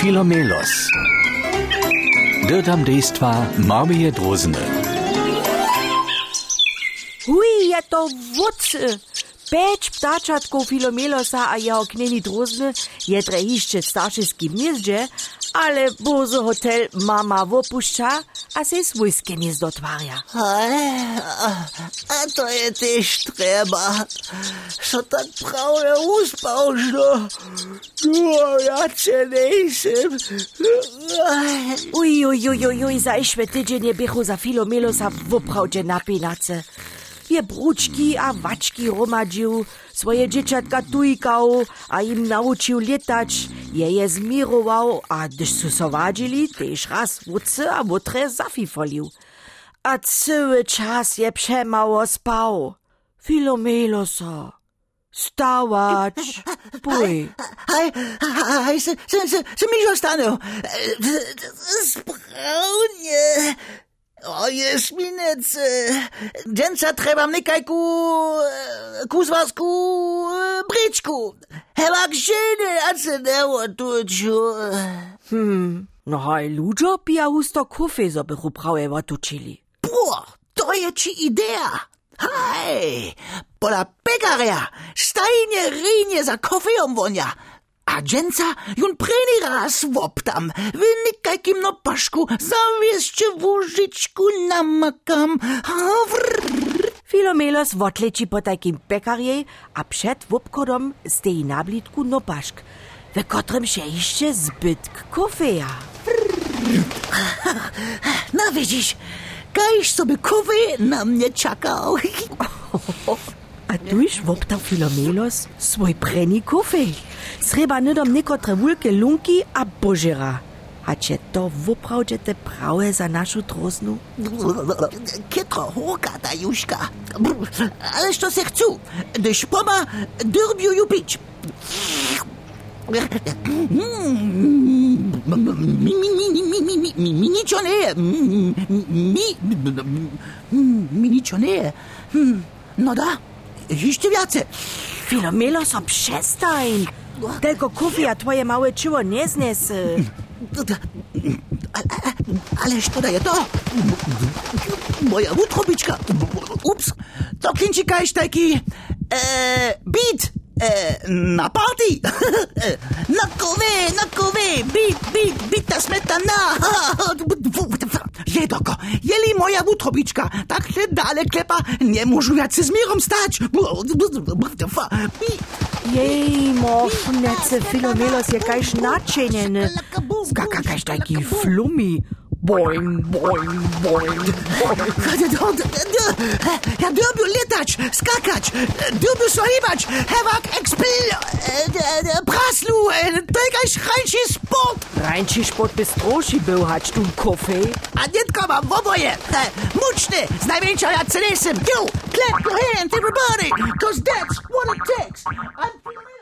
Filomelos. Dirtam dejstva Marmije Drozny. Hui, je to wódcy. Peć ptačatkov Filomelosa a jeho knjeni drozny je drehišče starševskim mjezdže, ale bozo hotel mama wopušča a se svojske mjezdo tvarja. Ale, a, to je tež treba. Što tak pravne uspavšno. No, ja ce nejsem. Uj, uj, uj, uj, uj, zajšve tydzień je biechu za Filomelosa woprawdzie napinace. Je bručki a vački romadžił, swoje dzieciatka tujkał, a im nauczył lietać, je je zmirował, a gdyż su so wadzili, tež raz wódce a wutre zafifolił. A cały czas je przemało spał. Filomelosa, stałać, pój. Hej, hej, se, se, se, mi že ostane. Správne. Sminec. Dženca trebam nekajku kuzvasku bričku. Helak žene, a se nevo tuču. Hmm, no haj, ludzo pija husto kufy, zo bych uprawie tučili. Bo, to je či ideja. Hej, pola pekaria, stajnie rinie za kofeom vonia. A dženca jun preni raz voptam, v nekajkim no pašku, zaviesče vožičku namakam. Vrr. Filomelos wotleči po takim pekarje, a przed wopkodom stoi na blitku nopaszk, w kotrym się jeszcze zbytk kofeja. No widzisz, kajś sobie kowy na mnie czekał. A tuż woptał Filomelos swój preni kofej. Trzeba nydom niekotre wulke lunki a bożera. A cie to woprawdzie te prawe za naszą trosnu? Kietro hoka ta juszka. Ależ to se chcą, gdyż poma dyrbiu ju pić. Mi niczo nie, mi, mi niczo nie. No da, jeszcze więcej. Filomelos, o przestań! Tylko kofeja twoje małe czyło nie znesy. Ależ to daje to. Moja utrobiczka. Ups, to klincika jest taki e, beat e, na party. na kowe, na kowe, beat, beat, beat ta smetana. jedoko, jeli moja vutrobička takhle dalekle pa ne možu več se z mirom stač. Jej, mohnece, filomelos je kajš načenjen. Skaka kajš taki flumi. Boing, boing, boing, boing. Ja, dobil letač, skakač, dobil so ribač, hevak, ekspil, e, e, e, praslu, tega je šrajši sport. Rajnči šport by stroši byl hač tu kofej. A dziecko mam w oboje, muczny, z największą cenesem. You, clap your hands everybody, cause that's what it takes. I'm